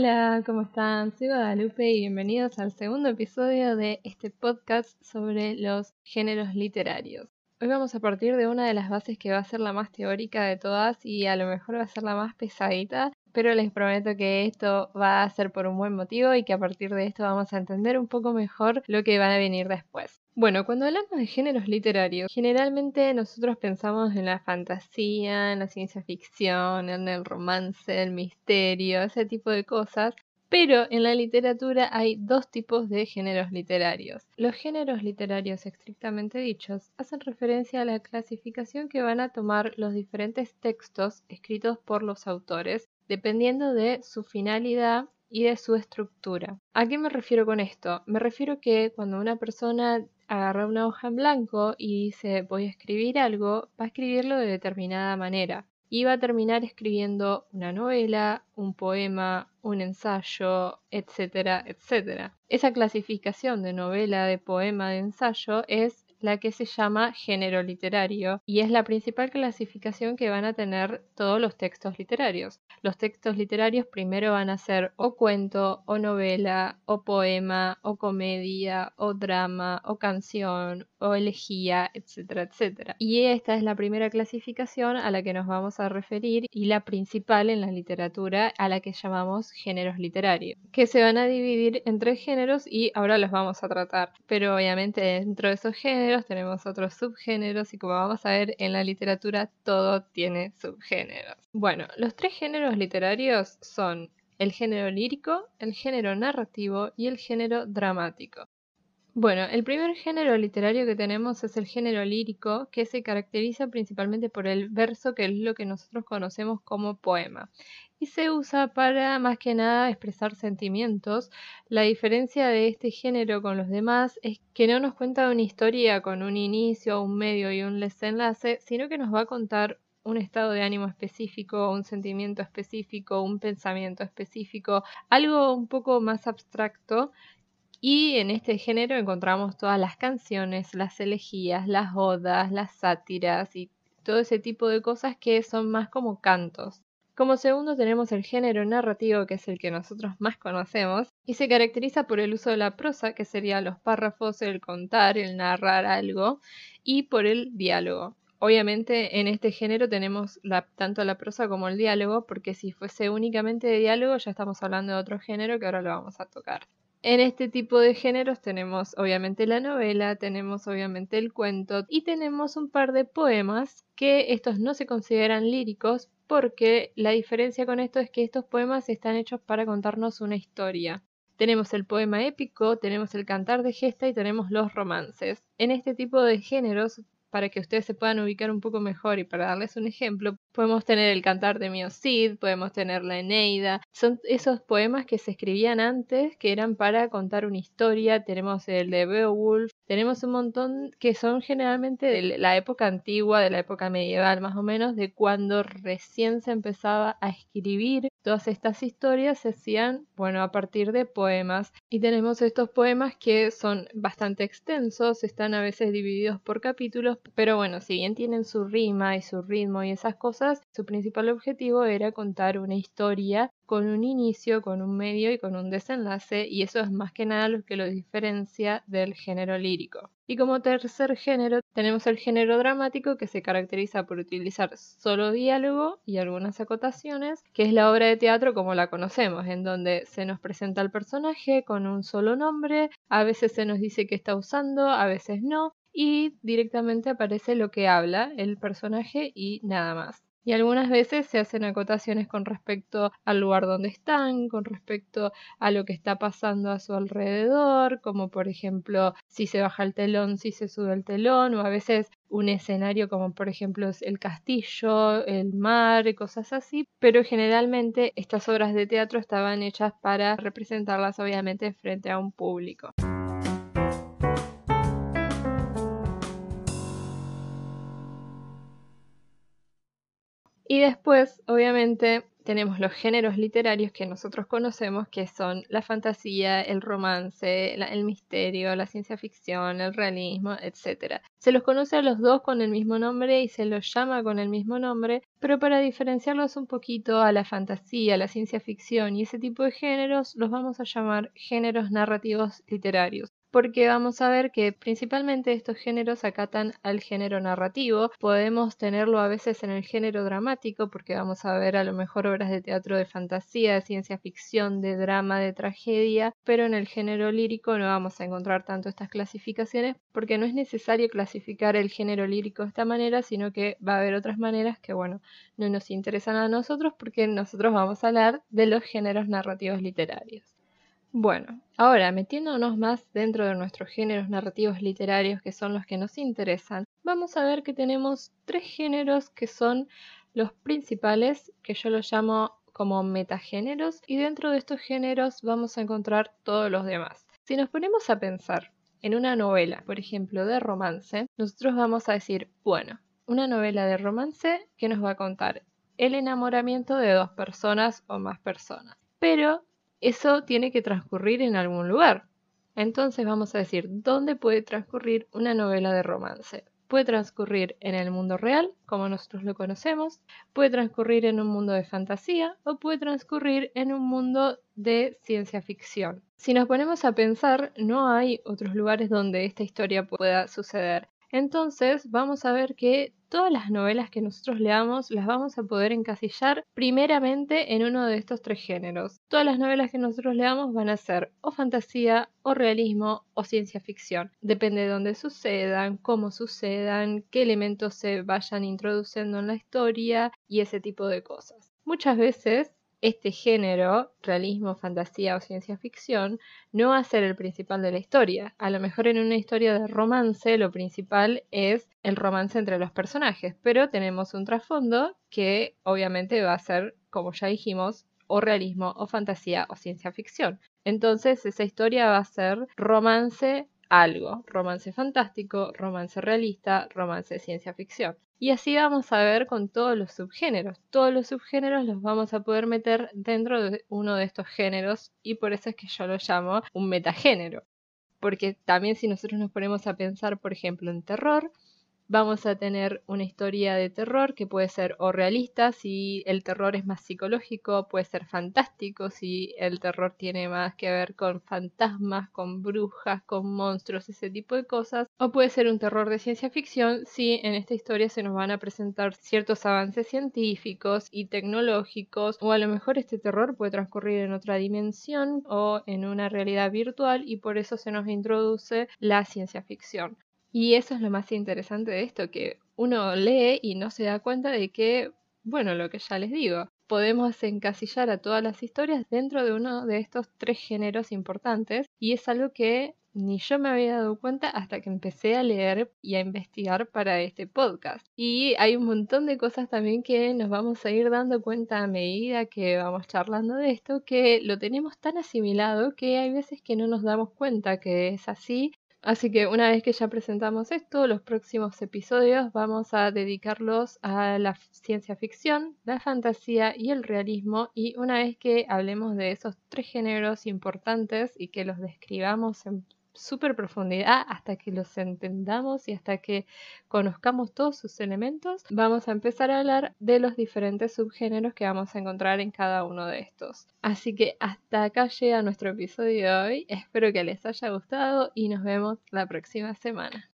Hola, ¿cómo están? Soy Guadalupe y bienvenidos al segundo episodio de este podcast sobre los géneros literarios. Hoy vamos a partir de una de las bases que va a ser la más teórica de todas y a lo mejor va a ser la más pesadita, pero les prometo que esto va a ser por un buen motivo y que a partir de esto vamos a entender un poco mejor lo que va a venir después. Bueno, cuando hablamos de géneros literarios, generalmente nosotros pensamos en la fantasía, en la ciencia ficción, en el romance, el misterio, ese tipo de cosas. Pero en la literatura hay dos tipos de géneros literarios. Los géneros literarios estrictamente dichos hacen referencia a la clasificación que van a tomar los diferentes textos escritos por los autores, dependiendo de su finalidad y de su estructura. ¿A qué me refiero con esto? Me refiero que cuando una persona agarra una hoja en blanco y dice voy a escribir algo, va a escribirlo de determinada manera. Y va a terminar escribiendo una novela, un poema, un ensayo, etcétera, etcétera. Esa clasificación de novela, de poema, de ensayo es la que se llama género literario y es la principal clasificación que van a tener todos los textos literarios. Los textos literarios primero van a ser o cuento, o novela, o poema, o comedia, o drama, o canción, o elegía, etcétera, etcétera. Y esta es la primera clasificación a la que nos vamos a referir y la principal en la literatura a la que llamamos géneros literarios, que se van a dividir en tres géneros y ahora los vamos a tratar. Pero obviamente dentro de esos géneros tenemos otros subgéneros y como vamos a ver en la literatura todo tiene subgéneros. Bueno, los tres géneros literarios son el género lírico, el género narrativo y el género dramático. Bueno, el primer género literario que tenemos es el género lírico, que se caracteriza principalmente por el verso, que es lo que nosotros conocemos como poema y se usa para más que nada expresar sentimientos. La diferencia de este género con los demás es que no nos cuenta una historia con un inicio, un medio y un desenlace, sino que nos va a contar un estado de ánimo específico, un sentimiento específico, un pensamiento específico, algo un poco más abstracto. Y en este género encontramos todas las canciones, las elegías, las odas, las sátiras y todo ese tipo de cosas que son más como cantos. Como segundo tenemos el género narrativo, que es el que nosotros más conocemos, y se caracteriza por el uso de la prosa, que serían los párrafos, el contar, el narrar algo, y por el diálogo. Obviamente en este género tenemos tanto la prosa como el diálogo, porque si fuese únicamente de diálogo ya estamos hablando de otro género que ahora lo vamos a tocar. En este tipo de géneros tenemos obviamente la novela, tenemos obviamente el cuento y tenemos un par de poemas que estos no se consideran líricos, porque la diferencia con esto es que estos poemas están hechos para contarnos una historia. Tenemos el poema épico, tenemos el cantar de gesta y tenemos los romances. En este tipo de géneros para que ustedes se puedan ubicar un poco mejor. Y para darles un ejemplo, podemos tener el Cantar de Mio Cid, podemos tener la Eneida, son esos poemas que se escribían antes que eran para contar una historia, tenemos el de Beowulf, tenemos un montón que son generalmente de la época antigua, de la época medieval más o menos, de cuando recién se empezaba a escribir. Todas estas historias se hacían, bueno, a partir de poemas. Y tenemos estos poemas que son bastante extensos, están a veces divididos por capítulos pero bueno, si bien tienen su rima y su ritmo y esas cosas, su principal objetivo era contar una historia con un inicio, con un medio y con un desenlace, y eso es más que nada lo que lo diferencia del género lírico. Y como tercer género tenemos el género dramático que se caracteriza por utilizar solo diálogo y algunas acotaciones, que es la obra de teatro como la conocemos, en donde se nos presenta el personaje con un solo nombre, a veces se nos dice que está usando, a veces no, y directamente aparece lo que habla el personaje y nada más. Y algunas veces se hacen acotaciones con respecto al lugar donde están, con respecto a lo que está pasando a su alrededor, como por ejemplo si se baja el telón, si se sube el telón, o a veces un escenario como por ejemplo el castillo, el mar, cosas así, pero generalmente estas obras de teatro estaban hechas para representarlas obviamente frente a un público. Y después, obviamente, tenemos los géneros literarios que nosotros conocemos, que son la fantasía, el romance, el misterio, la ciencia ficción, el realismo, etc. Se los conoce a los dos con el mismo nombre y se los llama con el mismo nombre, pero para diferenciarlos un poquito a la fantasía, la ciencia ficción y ese tipo de géneros, los vamos a llamar géneros narrativos literarios porque vamos a ver que principalmente estos géneros acatan al género narrativo. Podemos tenerlo a veces en el género dramático, porque vamos a ver a lo mejor obras de teatro de fantasía, de ciencia ficción, de drama, de tragedia, pero en el género lírico no vamos a encontrar tanto estas clasificaciones, porque no es necesario clasificar el género lírico de esta manera, sino que va a haber otras maneras que, bueno, no nos interesan a nosotros, porque nosotros vamos a hablar de los géneros narrativos literarios. Bueno, ahora metiéndonos más dentro de nuestros géneros narrativos literarios que son los que nos interesan, vamos a ver que tenemos tres géneros que son los principales, que yo los llamo como metagéneros, y dentro de estos géneros vamos a encontrar todos los demás. Si nos ponemos a pensar en una novela, por ejemplo, de romance, nosotros vamos a decir, bueno, una novela de romance que nos va a contar el enamoramiento de dos personas o más personas. Pero eso tiene que transcurrir en algún lugar. Entonces vamos a decir, ¿dónde puede transcurrir una novela de romance? Puede transcurrir en el mundo real, como nosotros lo conocemos, puede transcurrir en un mundo de fantasía o puede transcurrir en un mundo de ciencia ficción. Si nos ponemos a pensar, no hay otros lugares donde esta historia pueda suceder. Entonces vamos a ver que todas las novelas que nosotros leamos las vamos a poder encasillar primeramente en uno de estos tres géneros. Todas las novelas que nosotros leamos van a ser o fantasía, o realismo, o ciencia ficción. Depende de dónde sucedan, cómo sucedan, qué elementos se vayan introduciendo en la historia y ese tipo de cosas. Muchas veces este género, realismo, fantasía o ciencia ficción, no va a ser el principal de la historia. A lo mejor en una historia de romance lo principal es el romance entre los personajes, pero tenemos un trasfondo que obviamente va a ser, como ya dijimos, o realismo o fantasía o ciencia ficción. Entonces esa historia va a ser romance algo, romance fantástico, romance realista, romance ciencia ficción. Y así vamos a ver con todos los subgéneros. Todos los subgéneros los vamos a poder meter dentro de uno de estos géneros y por eso es que yo lo llamo un metagénero. Porque también si nosotros nos ponemos a pensar, por ejemplo, en terror, Vamos a tener una historia de terror que puede ser o realista si el terror es más psicológico, puede ser fantástico si el terror tiene más que ver con fantasmas, con brujas, con monstruos, ese tipo de cosas, o puede ser un terror de ciencia ficción si en esta historia se nos van a presentar ciertos avances científicos y tecnológicos, o a lo mejor este terror puede transcurrir en otra dimensión o en una realidad virtual y por eso se nos introduce la ciencia ficción. Y eso es lo más interesante de esto, que uno lee y no se da cuenta de que, bueno, lo que ya les digo, podemos encasillar a todas las historias dentro de uno de estos tres géneros importantes y es algo que ni yo me había dado cuenta hasta que empecé a leer y a investigar para este podcast. Y hay un montón de cosas también que nos vamos a ir dando cuenta a medida que vamos charlando de esto, que lo tenemos tan asimilado que hay veces que no nos damos cuenta que es así Así que una vez que ya presentamos esto, los próximos episodios vamos a dedicarlos a la ciencia ficción, la fantasía y el realismo. Y una vez que hablemos de esos tres géneros importantes y que los describamos en súper profundidad hasta que los entendamos y hasta que conozcamos todos sus elementos, vamos a empezar a hablar de los diferentes subgéneros que vamos a encontrar en cada uno de estos. Así que hasta acá llega nuestro episodio de hoy, espero que les haya gustado y nos vemos la próxima semana.